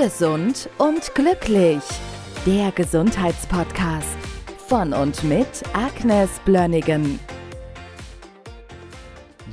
Gesund und glücklich. Der Gesundheitspodcast von und mit Agnes Blönnigan.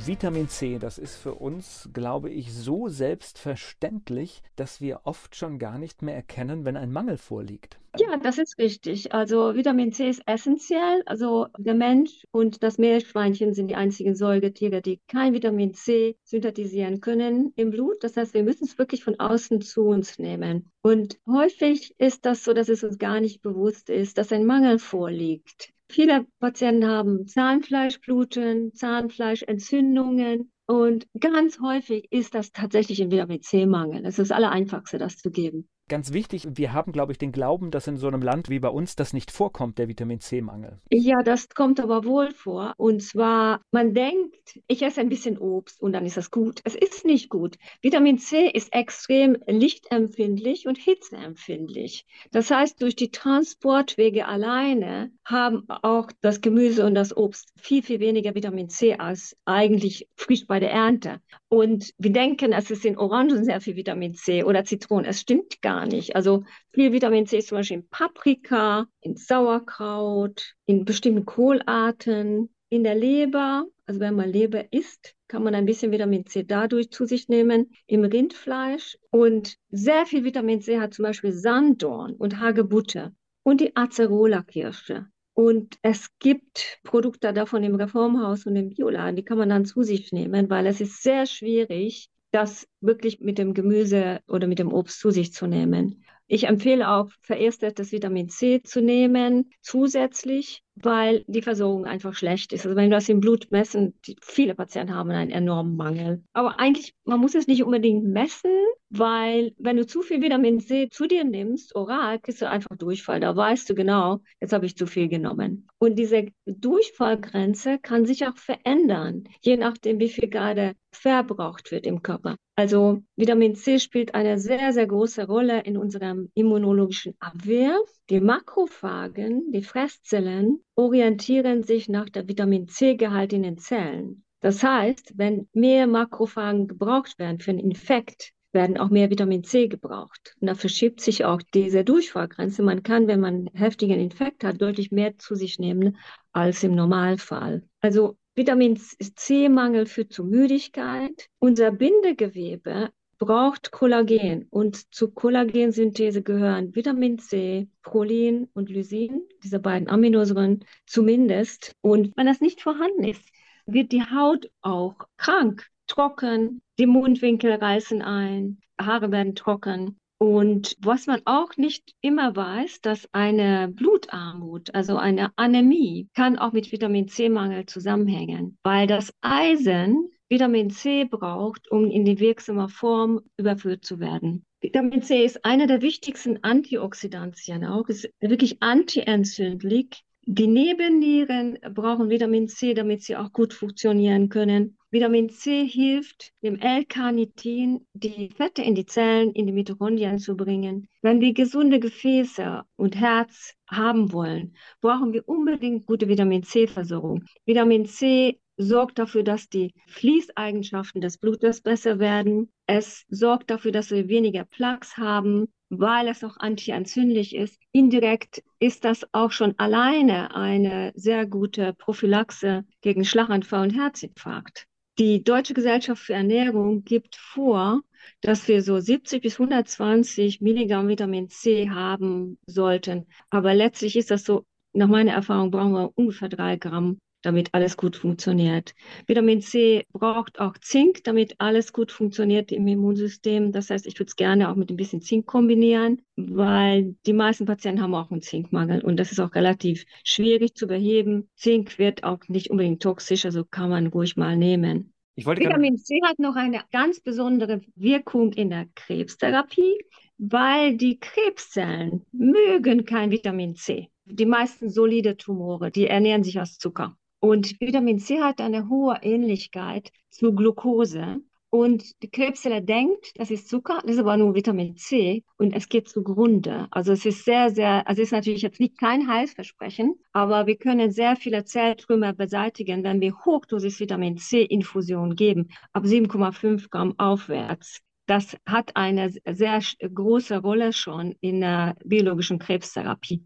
Vitamin C, das ist für uns, glaube ich, so selbstverständlich, dass wir oft schon gar nicht mehr erkennen, wenn ein Mangel vorliegt. Ja, das ist richtig. Also Vitamin C ist essentiell. Also der Mensch und das Meerschweinchen sind die einzigen Säugetiere, die kein Vitamin C synthetisieren können im Blut. Das heißt, wir müssen es wirklich von außen zu uns nehmen. Und häufig ist das so, dass es uns gar nicht bewusst ist, dass ein Mangel vorliegt. Viele Patienten haben Zahnfleischbluten, Zahnfleischentzündungen und ganz häufig ist das tatsächlich ein Vitamin C-Mangel. Es ist das Allereinfachste, das zu geben. Ganz wichtig, wir haben, glaube ich, den Glauben, dass in so einem Land wie bei uns das nicht vorkommt, der Vitamin C-Mangel. Ja, das kommt aber wohl vor. Und zwar, man denkt, ich esse ein bisschen Obst und dann ist das gut. Es ist nicht gut. Vitamin C ist extrem lichtempfindlich und hitzeempfindlich. Das heißt, durch die Transportwege alleine haben auch das Gemüse und das Obst viel, viel weniger Vitamin C als eigentlich frisch bei der Ernte. Und wir denken, es ist in Orangen sehr viel Vitamin C oder Zitronen. Es stimmt gar nicht. Also viel Vitamin C ist zum Beispiel in Paprika, in Sauerkraut, in bestimmten Kohlarten, in der Leber. Also wenn man Leber isst, kann man ein bisschen Vitamin C dadurch zu sich nehmen, im Rindfleisch. Und sehr viel Vitamin C hat zum Beispiel Sanddorn und Hagebutte und die Acerola-Kirsche. Und es gibt Produkte davon im Reformhaus und im Bioladen, die kann man dann zu sich nehmen, weil es ist sehr schwierig, das wirklich mit dem Gemüse oder mit dem Obst zu sich zu nehmen. Ich empfehle auch verästertes Vitamin C zu nehmen, zusätzlich, weil die Versorgung einfach schlecht ist. Also wenn wir das im Blut messen, viele Patienten haben einen enormen Mangel. Aber eigentlich, man muss es nicht unbedingt messen, weil wenn du zu viel Vitamin C zu dir nimmst, oral, kriegst du einfach Durchfall. Da weißt du genau, jetzt habe ich zu viel genommen. Und diese Durchfallgrenze kann sich auch verändern, je nachdem, wie viel gerade verbraucht wird im Körper. Also Vitamin C spielt eine sehr, sehr große Rolle in unserem immunologischen Abwehr. Die Makrophagen, die Fresszellen, orientieren sich nach der Vitamin C-Gehalt in den Zellen. Das heißt, wenn mehr Makrophagen gebraucht werden für einen Infekt, werden auch mehr Vitamin C gebraucht. Und da verschiebt sich auch diese Durchfallgrenze. Man kann, wenn man einen heftigen Infekt hat, deutlich mehr zu sich nehmen als im Normalfall. Also Vitamin C-Mangel führt zu Müdigkeit. Unser Bindegewebe braucht Kollagen und zur Kollagensynthese gehören Vitamin C, Prolin und Lysin, diese beiden Aminosäuren zumindest. Und wenn das nicht vorhanden ist, wird die Haut auch krank, trocken, die Mundwinkel reißen ein, Haare werden trocken. Und was man auch nicht immer weiß, dass eine Blutarmut, also eine Anämie, kann auch mit Vitamin C-Mangel zusammenhängen, weil das Eisen Vitamin C braucht, um in die wirksame Form überführt zu werden. Vitamin C ist einer der wichtigsten Antioxidantien auch, ist wirklich antientzündlich. Die Nebennieren brauchen Vitamin C, damit sie auch gut funktionieren können. Vitamin C hilft dem L-Carnitin, die Fette in die Zellen, in die Mitochondrien zu bringen. Wenn wir gesunde Gefäße und Herz haben wollen, brauchen wir unbedingt gute Vitamin C-Versorgung. Vitamin C sorgt dafür, dass die Fließeigenschaften des Blutes besser werden. Es sorgt dafür, dass wir weniger Plaques haben, weil es auch antientzündlich ist. Indirekt ist das auch schon alleine eine sehr gute Prophylaxe gegen Schlaganfall und Herzinfarkt. Die Deutsche Gesellschaft für Ernährung gibt vor, dass wir so 70 bis 120 Milligramm Vitamin C haben sollten. Aber letztlich ist das so, nach meiner Erfahrung brauchen wir ungefähr drei Gramm damit alles gut funktioniert. Vitamin C braucht auch Zink, damit alles gut funktioniert im Immunsystem. Das heißt, ich würde es gerne auch mit ein bisschen Zink kombinieren, weil die meisten Patienten haben auch einen Zinkmangel und das ist auch relativ schwierig zu beheben. Zink wird auch nicht unbedingt toxisch, also kann man ruhig mal nehmen. Vitamin C hat noch eine ganz besondere Wirkung in der Krebstherapie, weil die Krebszellen mögen kein Vitamin C. Die meisten solide Tumore, die ernähren sich aus Zucker. Und Vitamin C hat eine hohe Ähnlichkeit zu Glucose. Und die Krebszelle denkt, das ist Zucker, das ist aber nur Vitamin C und es geht zugrunde. Also es ist sehr, sehr, also es ist natürlich jetzt nicht kein Heilsversprechen, aber wir können sehr viele Zelltrümmer beseitigen, wenn wir Hochdosis Vitamin C Infusion geben, ab 7,5 Gramm aufwärts. das hat eine sehr große Rolle schon in der biologischen Krebstherapie.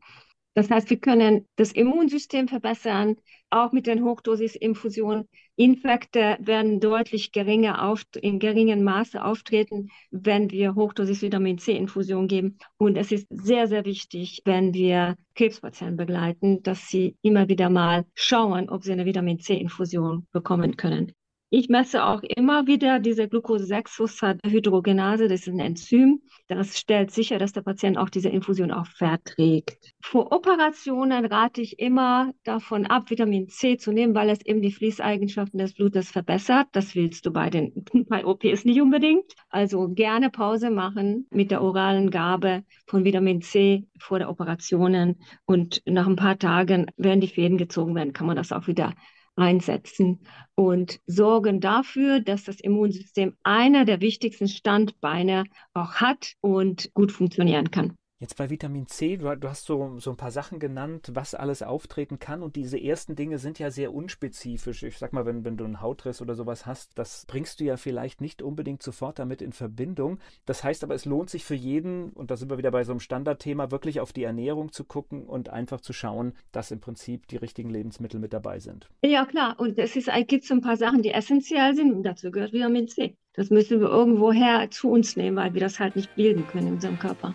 Das heißt, wir können das Immunsystem verbessern, auch mit den Hochdosisinfusionen. Infekte werden deutlich geringer auf, in geringem Maße auftreten, wenn wir Hochdosis Vitamin C-Infusion geben. Und es ist sehr, sehr wichtig, wenn wir Krebspatienten begleiten, dass sie immer wieder mal schauen, ob sie eine Vitamin C-Infusion bekommen können. Ich messe auch immer wieder diese Glucose-6-Phosphat-Hydrogenase, das ist ein Enzym. Das stellt sicher, dass der Patient auch diese Infusion auch verträgt. Vor Operationen rate ich immer davon ab, Vitamin C zu nehmen, weil es eben die Fließeigenschaften des Blutes verbessert. Das willst du bei den bei OPs nicht unbedingt. Also gerne Pause machen mit der oralen Gabe von Vitamin C vor der Operationen und nach ein paar Tagen, wenn die Fäden gezogen werden, kann man das auch wieder einsetzen und sorgen dafür, dass das Immunsystem einer der wichtigsten Standbeine auch hat und gut funktionieren kann. Jetzt bei Vitamin C, du, hast so, so ein paar Sachen genannt, was alles auftreten kann. Und diese ersten Dinge sind ja sehr unspezifisch. Ich sag mal, wenn, wenn du einen Hautriss oder sowas hast, das bringst du ja vielleicht nicht unbedingt sofort damit in Verbindung. Das heißt aber, es lohnt sich für jeden, und da sind wir wieder bei so einem Standardthema, wirklich auf die Ernährung zu gucken und einfach zu schauen, dass im Prinzip die richtigen Lebensmittel mit dabei sind. Ja, klar. Und es ist, gibt so ein paar Sachen, die essentiell sind. Und dazu gehört Vitamin C. Das müssen wir irgendwoher zu uns nehmen, weil wir das halt nicht bilden können in unserem Körper.